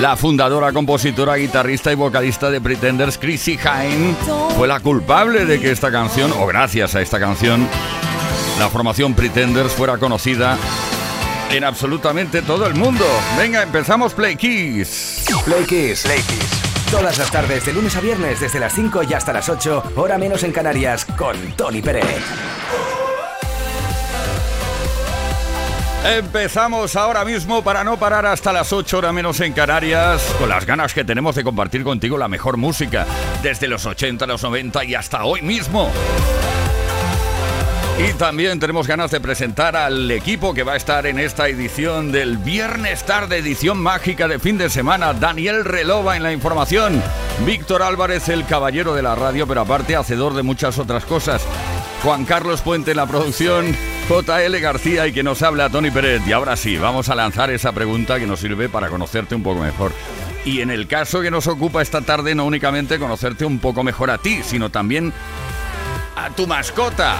La fundadora, compositora, guitarrista y vocalista de Pretenders, Chrissy Hine, fue la culpable de que esta canción, o gracias a esta canción, la formación Pretenders fuera conocida en absolutamente todo el mundo. Venga, empezamos Play Kiss. Play Kiss. Play Kiss. Todas las tardes, de lunes a viernes, desde las 5 y hasta las 8, hora menos en Canarias, con Tony Pérez. Empezamos ahora mismo para no parar hasta las 8 horas menos en Canarias, con las ganas que tenemos de compartir contigo la mejor música, desde los 80, los 90 y hasta hoy mismo. Y también tenemos ganas de presentar al equipo que va a estar en esta edición del Viernes Tarde, edición mágica de fin de semana. Daniel Relova en la información, Víctor Álvarez, el caballero de la radio, pero aparte hacedor de muchas otras cosas. Juan Carlos Puente en la producción, JL García y que nos habla Tony Pérez. Y ahora sí, vamos a lanzar esa pregunta que nos sirve para conocerte un poco mejor. Y en el caso que nos ocupa esta tarde, no únicamente conocerte un poco mejor a ti, sino también a tu mascota.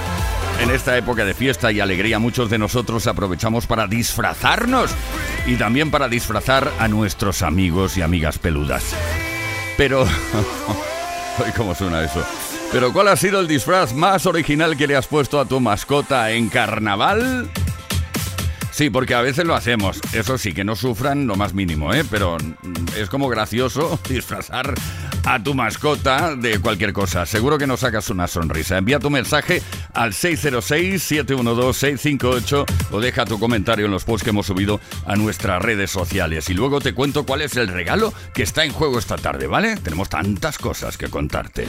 En esta época de fiesta y alegría muchos de nosotros aprovechamos para disfrazarnos y también para disfrazar a nuestros amigos y amigas peludas. Pero... ¿Cómo suena eso? Pero ¿cuál ha sido el disfraz más original que le has puesto a tu mascota en carnaval? Sí, porque a veces lo hacemos. Eso sí, que no sufran lo más mínimo, ¿eh? Pero es como gracioso disfrazar a tu mascota de cualquier cosa. Seguro que nos sacas una sonrisa. Envía tu mensaje al 606-712-658 o deja tu comentario en los posts que hemos subido a nuestras redes sociales. Y luego te cuento cuál es el regalo que está en juego esta tarde, ¿vale? Tenemos tantas cosas que contarte.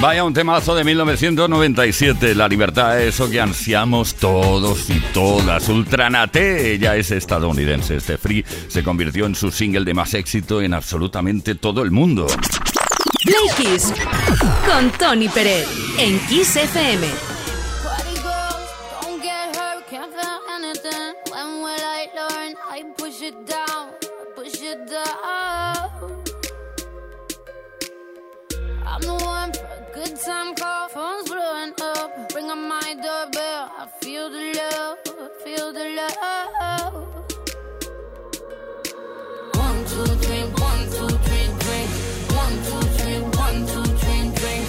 Vaya un temazo de 1997. La libertad es eso que ansiamos todos y todas. Ultranate ya es estadounidense. Este free se convirtió en su single de más éxito en absolutamente todo el mundo. Play con Tony Pérez en Kiss FM. Time call, phone's blowing up. Bring on my doorbell. I feel the love, feel the love. One, two, three, one, two, three, drink. One, two, three, one, two, three, drink.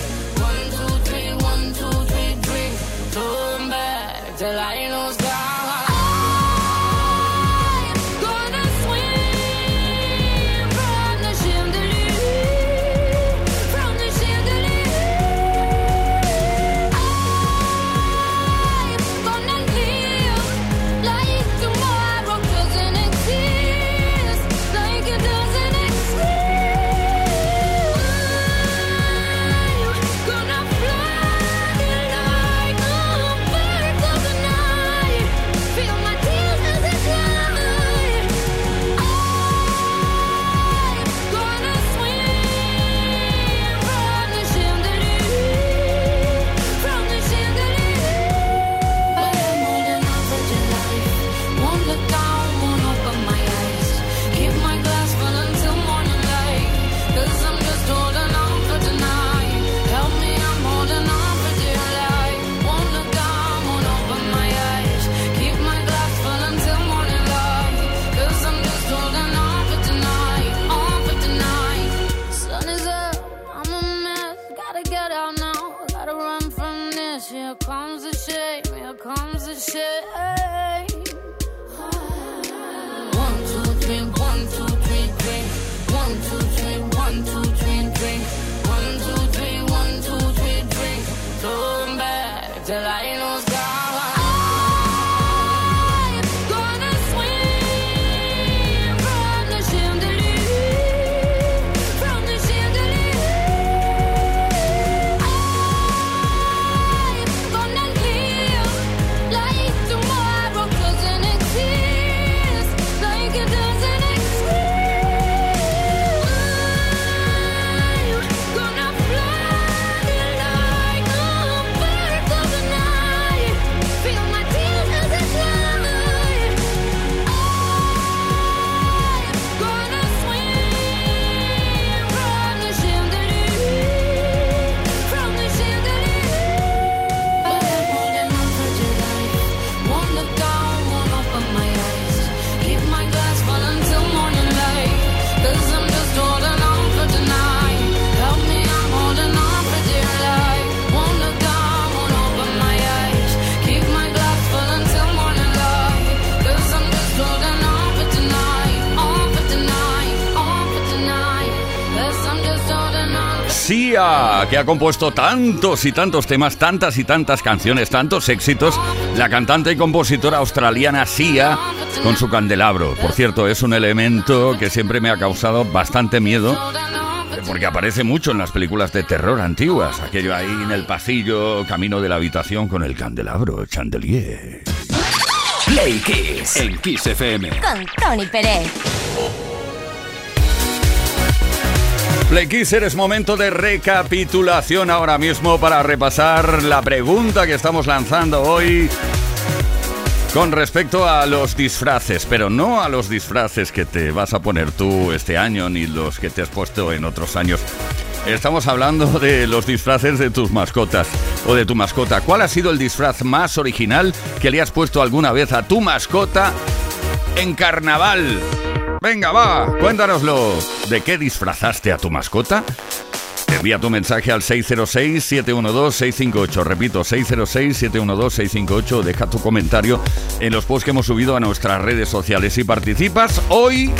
One, two, three, one, two, three, drink. Turn back till I que ha compuesto tantos y tantos temas, tantas y tantas canciones, tantos éxitos, la cantante y compositora australiana Sia con su candelabro. Por cierto, es un elemento que siempre me ha causado bastante miedo porque aparece mucho en las películas de terror antiguas. Aquello ahí en el pasillo, camino de la habitación con el candelabro, chandelier. Play Kiss. En Kiss FM. con Tony Pérez. Play es momento de recapitulación ahora mismo para repasar la pregunta que estamos lanzando hoy con respecto a los disfraces, pero no a los disfraces que te vas a poner tú este año ni los que te has puesto en otros años. Estamos hablando de los disfraces de tus mascotas o de tu mascota. ¿Cuál ha sido el disfraz más original que le has puesto alguna vez a tu mascota en carnaval? Venga, va, cuéntanoslo. ¿De qué disfrazaste a tu mascota? Envía tu mensaje al 606-712-658. Repito, 606-712-658. Deja tu comentario en los posts que hemos subido a nuestras redes sociales. Si participas, hoy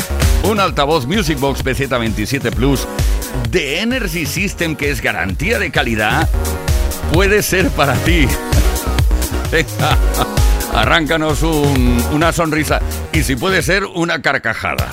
un altavoz Music Box PZ27 Plus de Energy System, que es garantía de calidad, puede ser para ti. Venga, arráncanos un- una sonrisa y si puede ser una carcajada.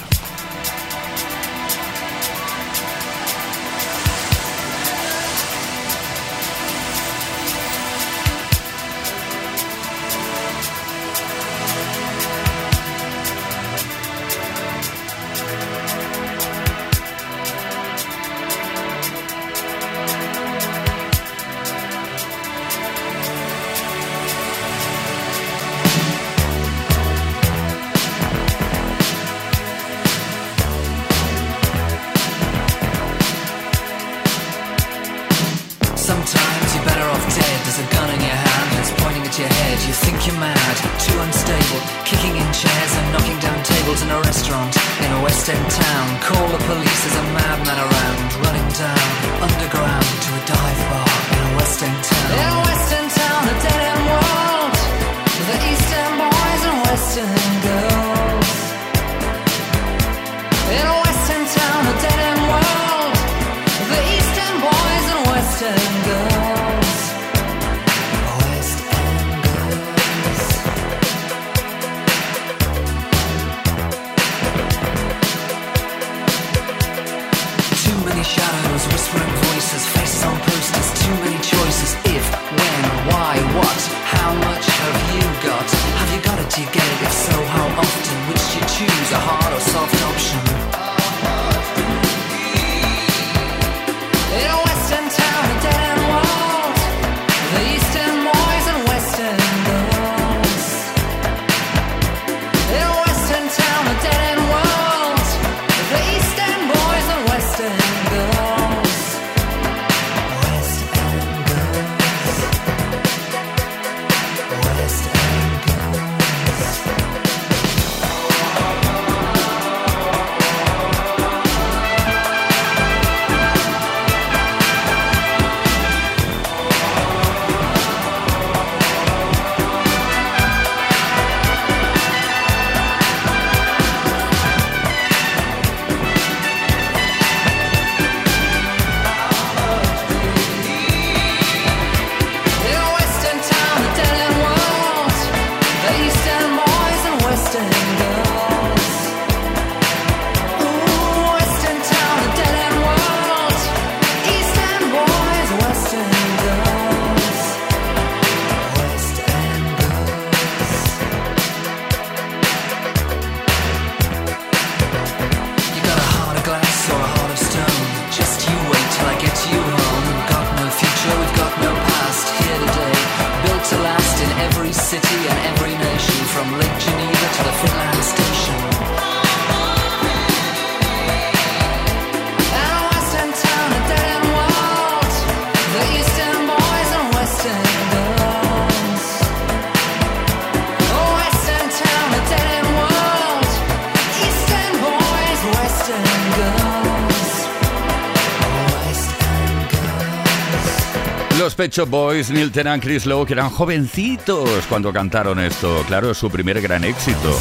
Pet Shop Boys, Neil Tennant, Chris Lowe, que eran jovencitos cuando cantaron esto. Claro, es su primer gran éxito.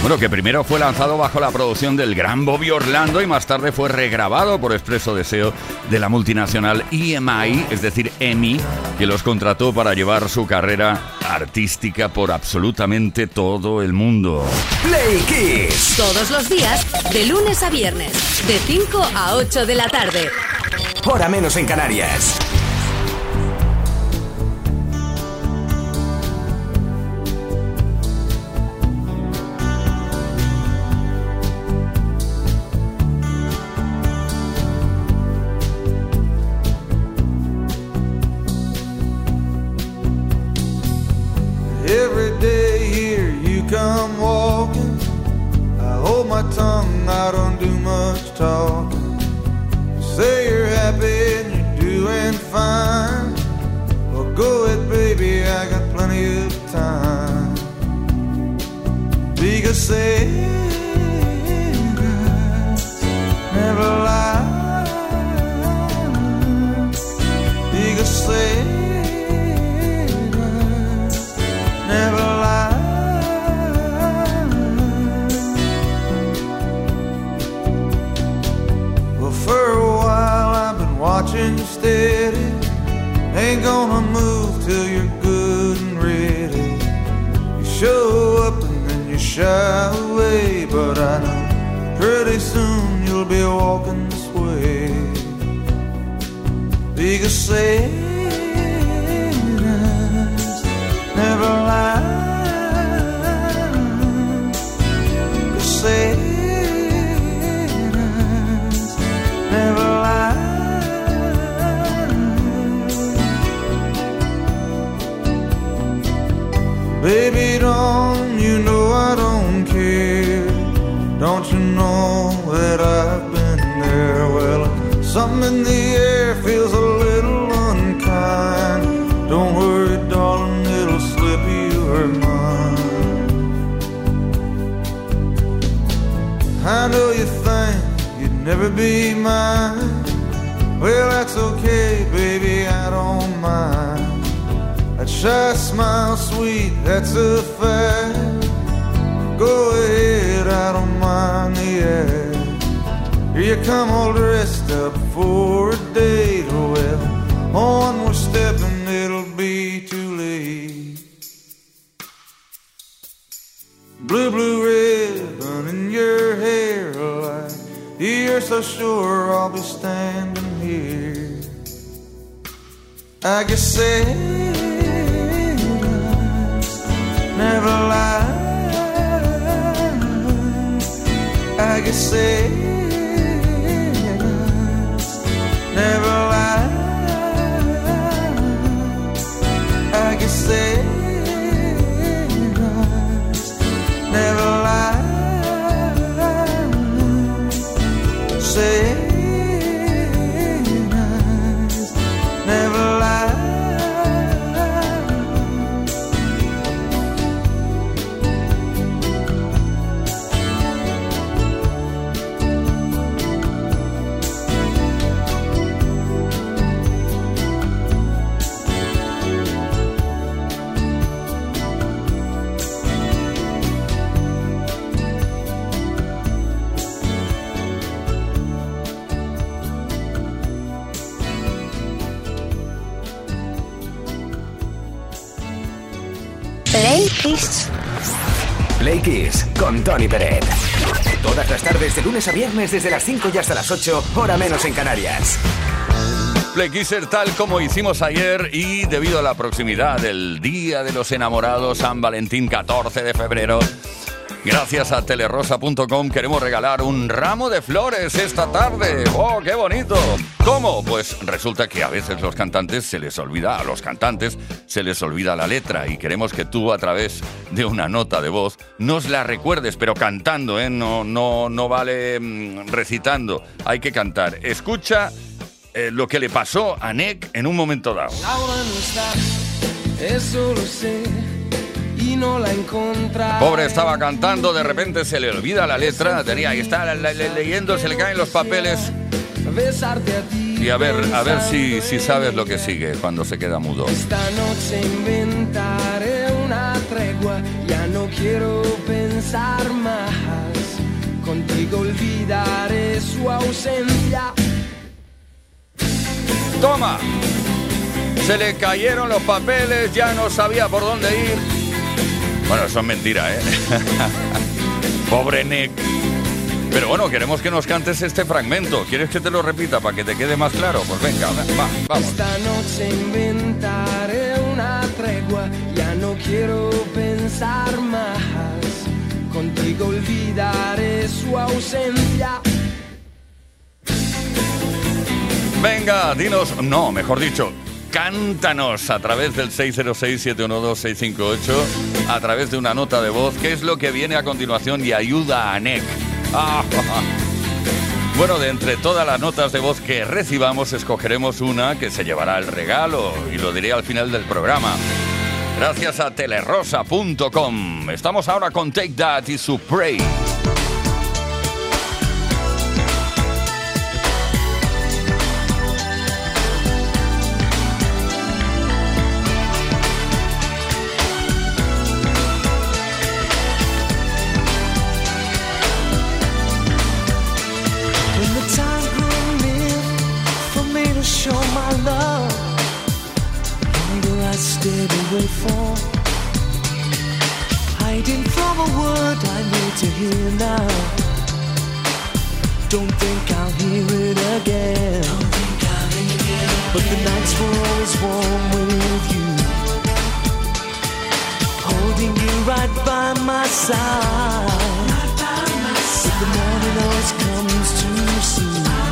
Bueno, que primero fue lanzado bajo la producción del gran Bobby Orlando y más tarde fue regrabado por expreso deseo de la multinacional EMI, es decir, EMI, que los contrató para llevar su carrera artística por absolutamente todo el mundo. Play Kiss. Todos los días, de lunes a viernes, de 5 a 8 de la tarde. Hora menos en Canarias. Talking. You say you're happy and you're doing fine. Well, go ahead, baby, I got plenty of time. Because Sarah's till you're good and ready. You show up and then you shy away, but I know pretty soon you'll be walking this way. Because Santa's be mine. Well, that's okay, baby, I don't mind. That shy smile, sweet, that's a fact. Go ahead, I don't mind the act. Here you come all dressed up for a date. Well, on so sure I'll be standing here. I guess Santa's never lie. I guess Santa's never lie. I guess Santa's never lie. Santa's Tony Peret. Todas las tardes de lunes a viernes desde las 5 y hasta las 8, hora menos en Canarias. Play Kisser tal como hicimos ayer y debido a la proximidad del Día de los Enamorados, San Valentín 14 de febrero, gracias a telerosa.com queremos regalar un ramo de flores esta tarde. ¡Oh, qué bonito! ¿Cómo? Pues resulta que a veces los cantantes se les olvida, a los cantantes se les olvida la letra y queremos que tú a través de una nota de voz nos la recuerdes, pero cantando, ¿eh? No, no, no vale mm, recitando, hay que cantar. Escucha eh, lo que le pasó a Nick en un momento dado. Laura no está, eso lo sé, y no la encontraré. Pobre estaba cantando, de repente se le olvida la letra, tenía ahí está le- le- leyendo, se le caen los papeles besarte a ti. Y a ver, a ver si, si sabes lo que sigue cuando se queda mudo. Esta noche inventaré una tregua, ya no quiero pensar más. Contigo olvidaré su ausencia. ¡Toma! Se le cayeron los papeles, ya no sabía por dónde ir. Bueno, eso es mentira, ¿eh? Pobre Nick. Pero bueno, queremos que nos cantes este fragmento. ¿Quieres que te lo repita para que te quede más claro? Pues venga, va, vamos. Esta noche inventaré una tregua, ya no quiero pensar más. Contigo olvidaré su ausencia. Venga, dinos, no, mejor dicho, cántanos a través del 606-712-658, a través de una nota de voz, qué es lo que viene a continuación y ayuda a NEC. Bueno, de entre todas las notas de voz que recibamos, escogeremos una que se llevará el regalo y lo diré al final del programa. Gracias a telerosa.com. Estamos ahora con Take That y su Pray. Don't think I'll hear it again. But the nights were always warm with you. Holding you right by my side. But the morning always comes too soon.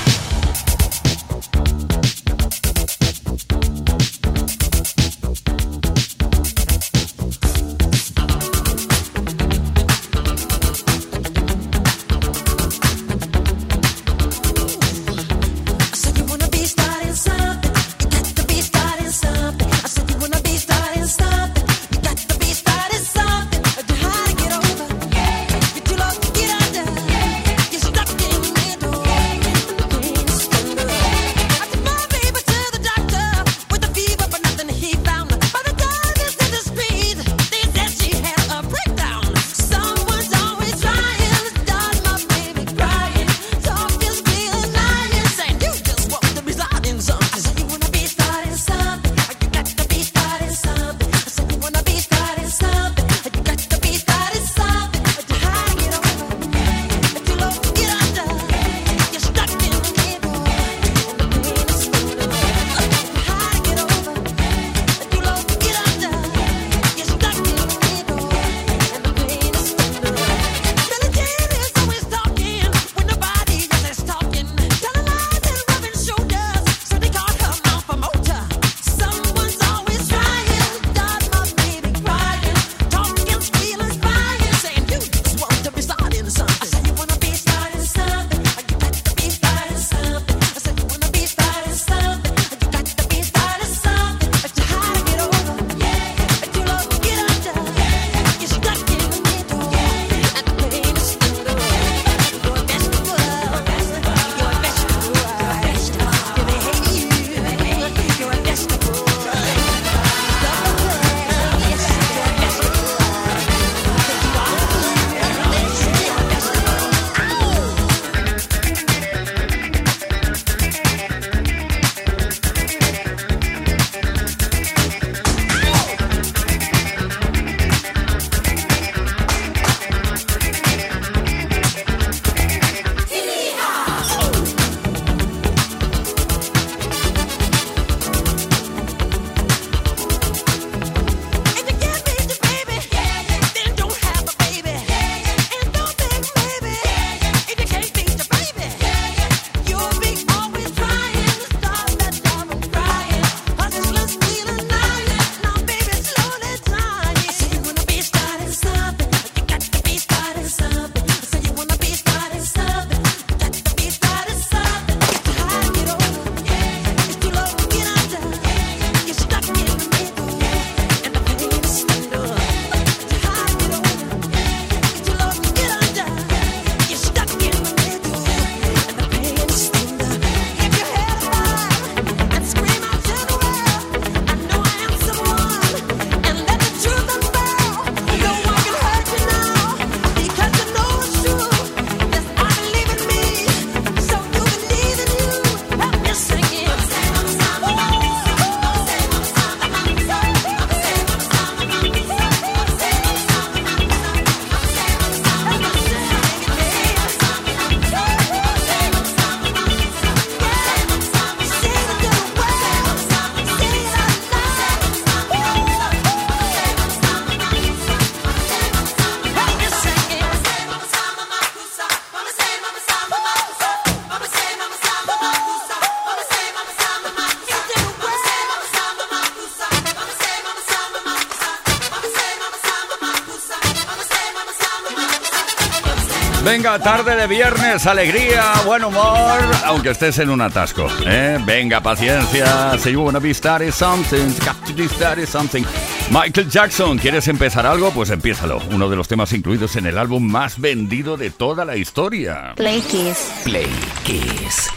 Venga, tarde de viernes, alegría, buen humor, aunque estés en un atasco. ¿eh? Venga, paciencia. Si you wanna be starting something, got to be starting something. Michael Jackson, ¿quieres empezar algo? Pues empiézalo. Uno de los temas incluidos en el álbum más vendido de toda la historia. Play Kiss. Play Kiss.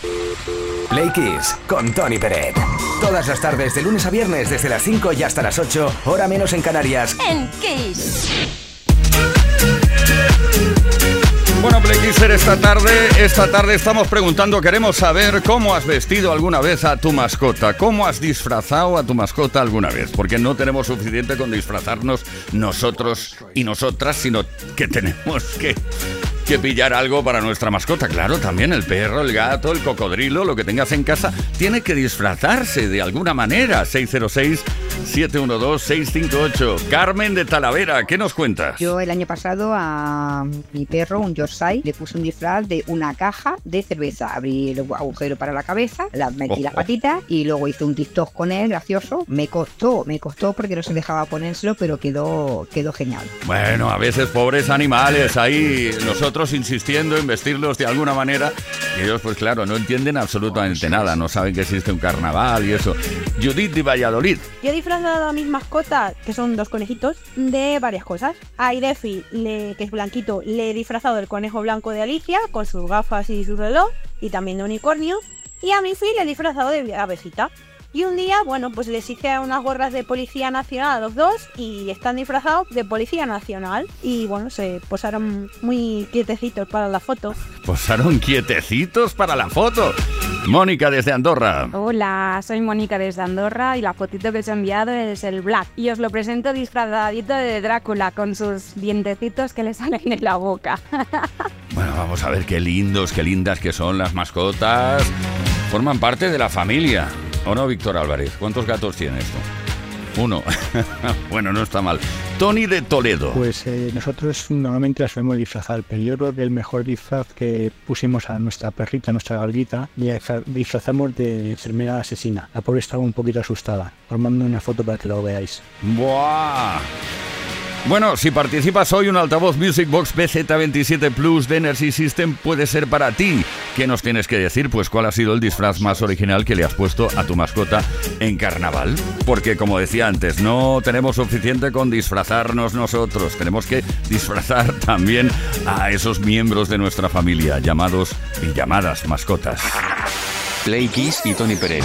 Play Kiss con Tony Peret. Todas las tardes de lunes a viernes desde las 5 y hasta las 8, hora menos en Canarias. En Kiss. Bueno, Play Kisser, esta tarde, esta tarde estamos preguntando, queremos saber cómo has vestido alguna vez a tu mascota, cómo has disfrazado a tu mascota alguna vez, porque no tenemos suficiente con disfrazarnos nosotros y nosotras, sino que tenemos que, que pillar algo para nuestra mascota. Claro, también el perro, el gato, el cocodrilo, lo que tengas en casa, tiene que disfrazarse de alguna manera. 606-712-658. Carmen de Talavera, ¿qué nos cuentas? Yo el año pasado a mi perro, un Yorkshire, le puse un disfraz de una caja de cerveza. Abrí el agujero para la cabeza, la metí las Ojo. patitas y luego hice un TikTok con él, gracioso. Me costó, me costó porque no se dejaba ponérselo, pero quedó, quedó genial. Bueno, a veces pobres animales ahí, nosotros insistiendo en vestirlos de alguna manera, y ellos pues claro, no entienden absolutamente nada, no saben que existe un carnaval y eso. Judith de Valladolid, disfrazado a mis mascotas, que son dos conejitos, de varias cosas. A Irefi, que es blanquito, le he disfrazado del conejo blanco de Alicia, con sus gafas y su reloj, y también de unicornio. Y a Miffy le he disfrazado de abejita. Y un día, bueno, pues les hice unas gorras de Policía Nacional a los dos y están disfrazados de Policía Nacional. Y bueno, se posaron muy quietecitos para la foto. posaron quietecitos para la foto. Mónica desde Andorra. Hola, soy Mónica desde Andorra y la fotito que os he enviado es el Black. Y os lo presento disfrazadito de Drácula con sus dientecitos que le salen de la boca. Bueno, vamos a ver qué lindos, qué lindas que son las mascotas. Forman parte de la familia. ¿O no, Víctor Álvarez? ¿Cuántos gatos tienes tú? Uno. bueno, no está mal. Tony de Toledo. Pues eh, nosotros normalmente la solemos disfrazar, pero yo creo que el mejor disfraz que pusimos a nuestra perrita, a nuestra galguita, disfra- disfrazamos de enfermera asesina. La pobre estaba un poquito asustada. Os mando una foto para que lo veáis. ¡Buah! Bueno, si participas hoy, un altavoz Music Box BZ27 Plus de Energy System puede ser para ti. ¿Qué nos tienes que decir? Pues cuál ha sido el disfraz más original que le has puesto a tu mascota en carnaval. Porque como decía antes, no tenemos suficiente con disfrazarnos nosotros. Tenemos que disfrazar también a esos miembros de nuestra familia, llamados y llamadas mascotas. Play Kiss y Tony Pérez.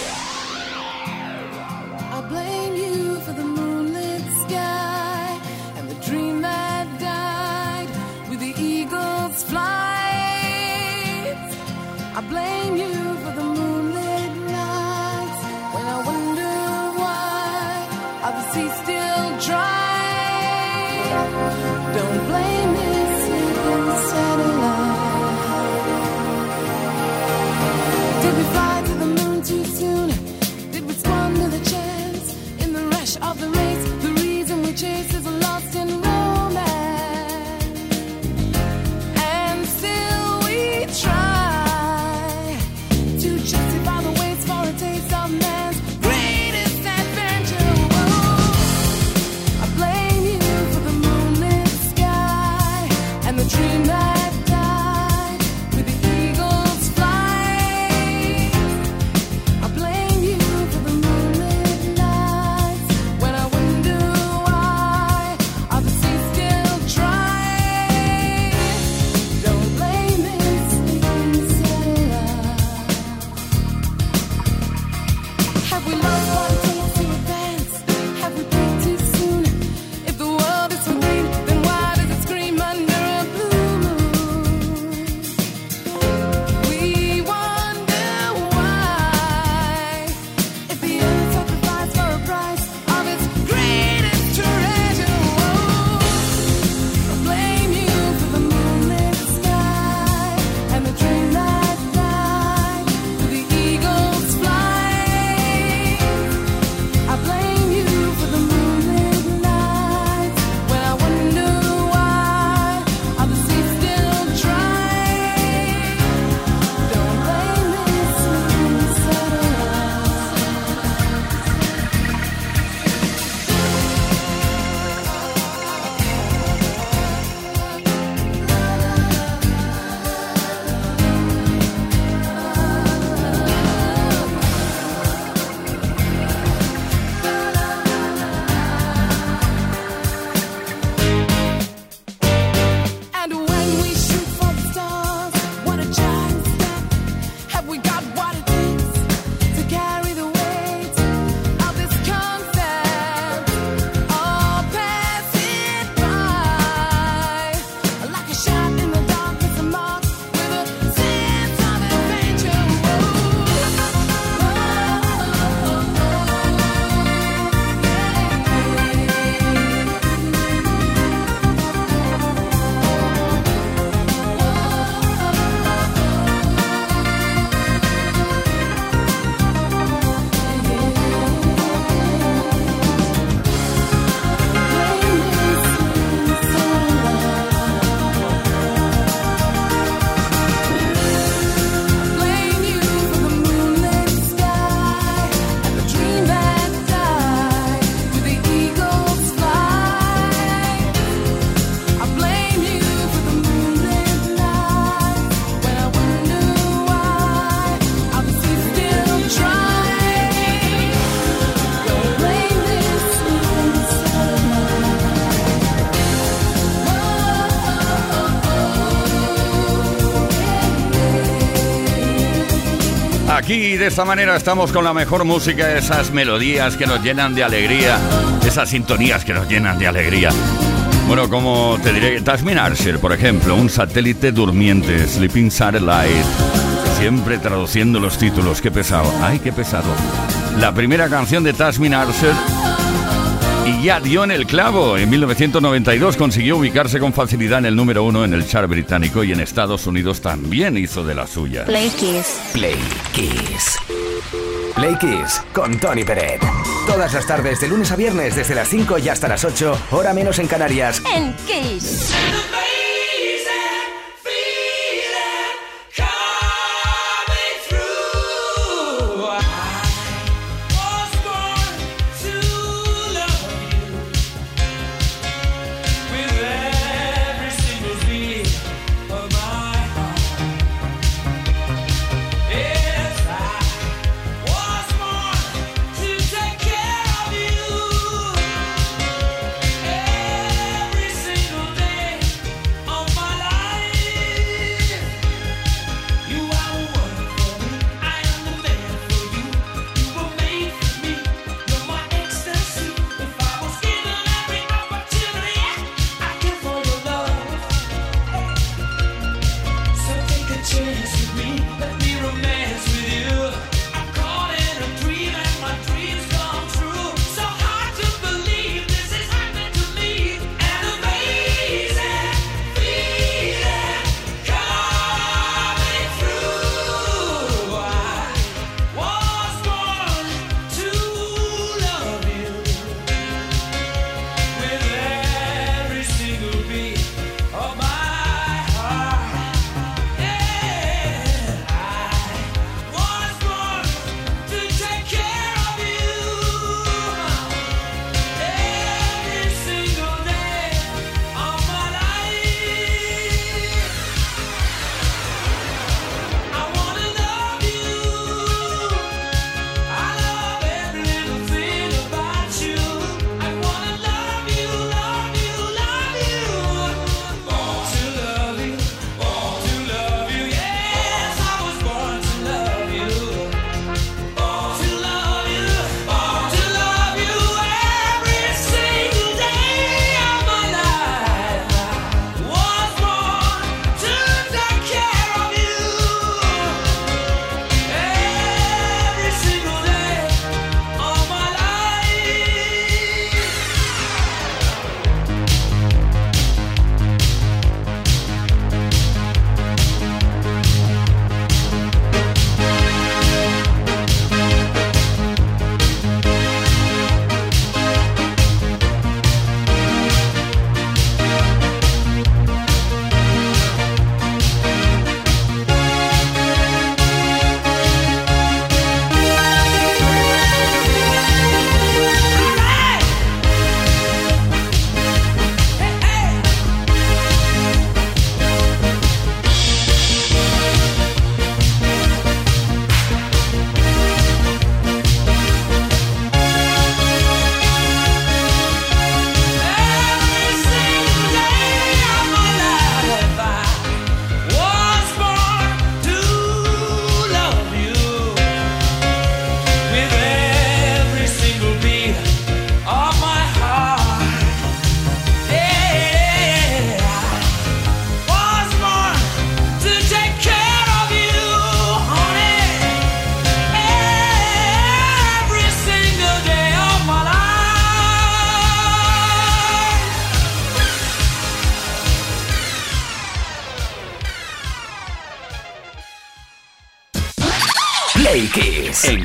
Aquí de esta manera estamos con la mejor música, esas melodías que nos llenan de alegría, esas sintonías que nos llenan de alegría. Bueno, como te diré, Tasmin Archer, por ejemplo, un satélite durmiente, Sleeping Satellite. Siempre traduciendo los títulos, qué pesado, ay, qué pesado. La primera canción de Tasmin Archer y ya dio en el clavo. En 1992 consiguió ubicarse con facilidad en el número uno en el chart británico y en Estados Unidos también hizo de la suya. Play Kiss. Play Kiss. Play Kiss con Tony Peret. Todas las tardes de lunes a viernes desde las 5 y hasta las 8, hora menos en Canarias. En Kiss.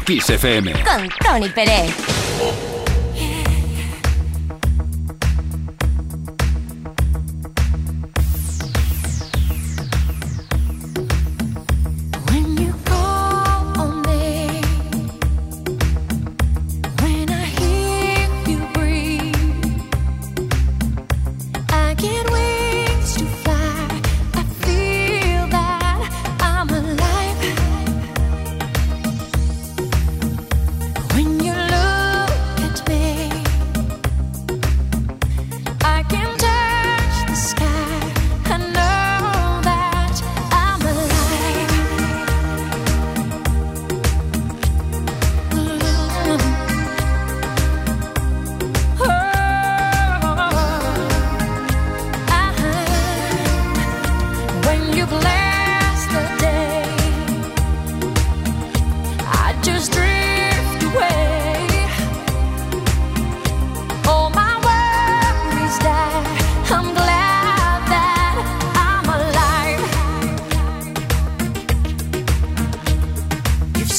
Kiss. FM. Con Tony Pérez.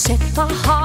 切发好。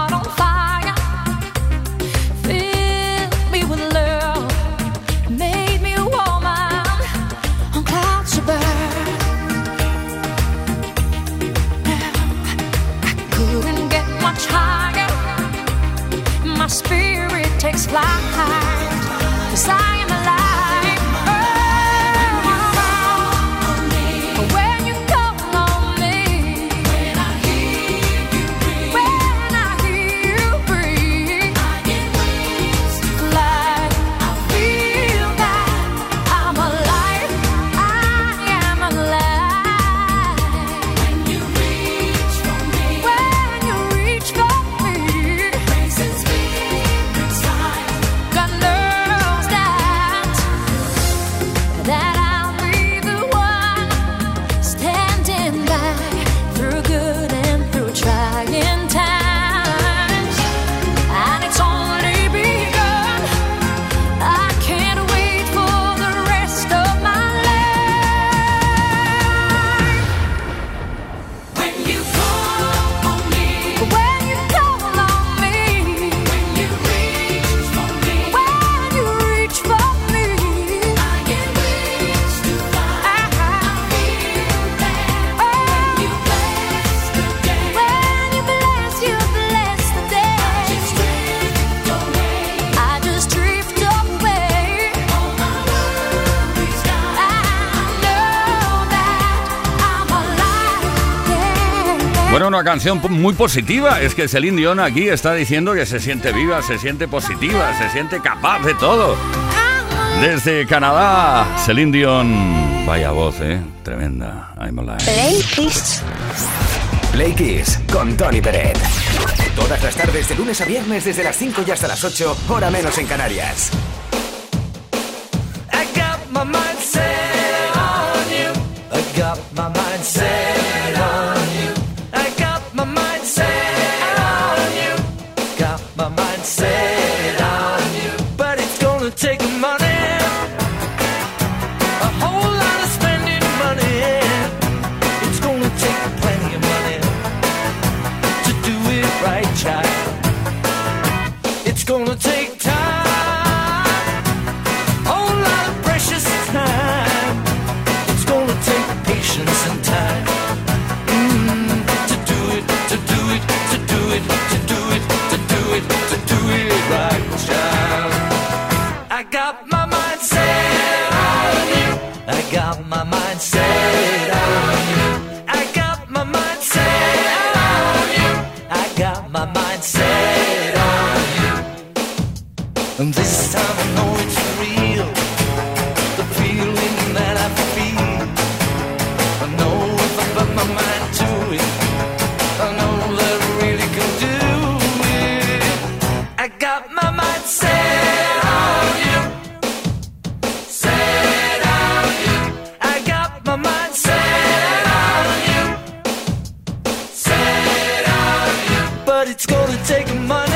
Bueno, una canción muy positiva. Es que Celine Dion aquí está diciendo que se siente viva, se siente positiva, se siente capaz de todo. Desde Canadá, Celine Dion. Vaya voz, ¿eh? Tremenda. I'm alive. Play Kiss. Play Kiss con Tony Pérez. Todas las tardes de lunes a viernes desde las 5 y hasta las 8, hora menos en Canarias. I got my mind on you. I got my mind it's gonna take a month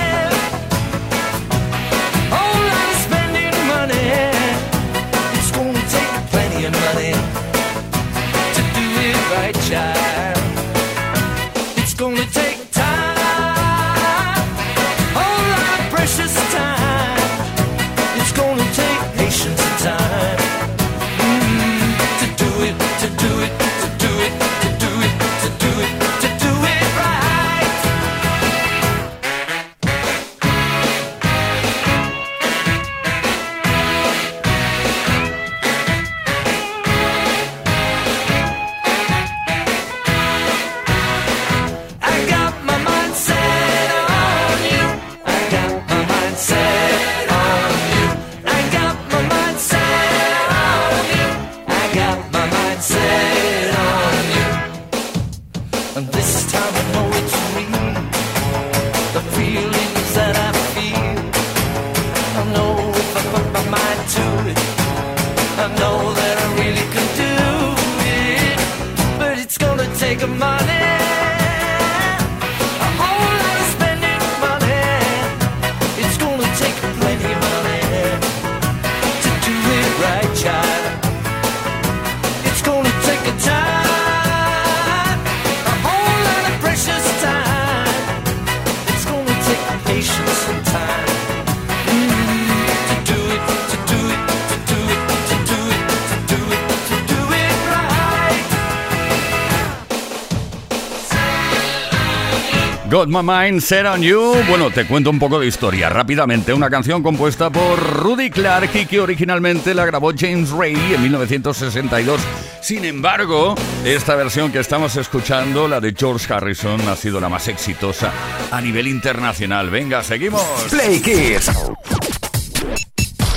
Got My Mind Set on You. Bueno, te cuento un poco de historia rápidamente. Una canción compuesta por Rudy Clark y que originalmente la grabó James Ray en 1962. Sin embargo, esta versión que estamos escuchando, la de George Harrison, ha sido la más exitosa a nivel internacional. Venga, seguimos. Play Kiss.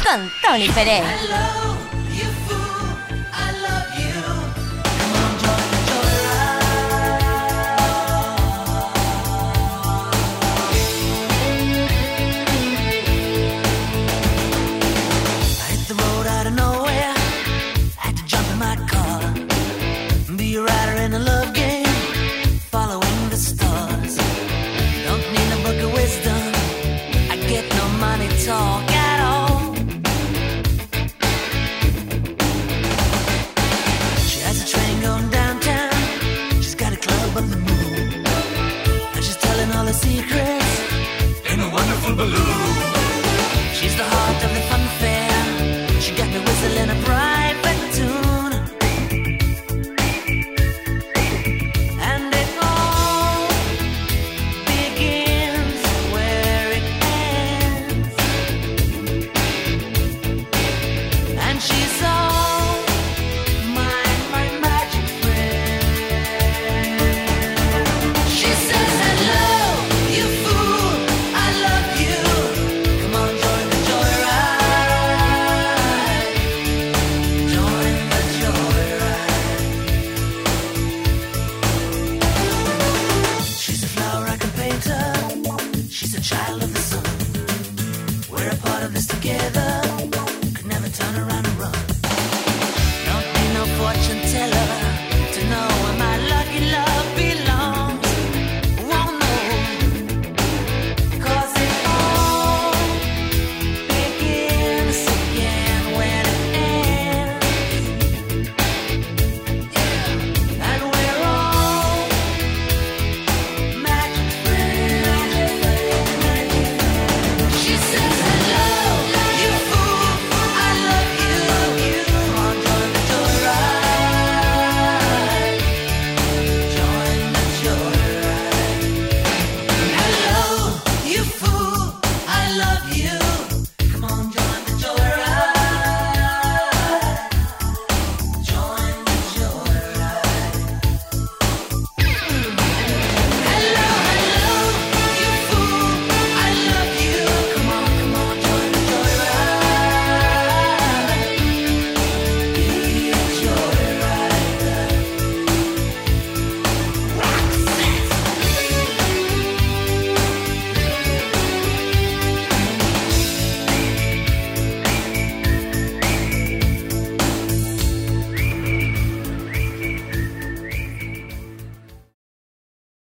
Con Tony Pérez.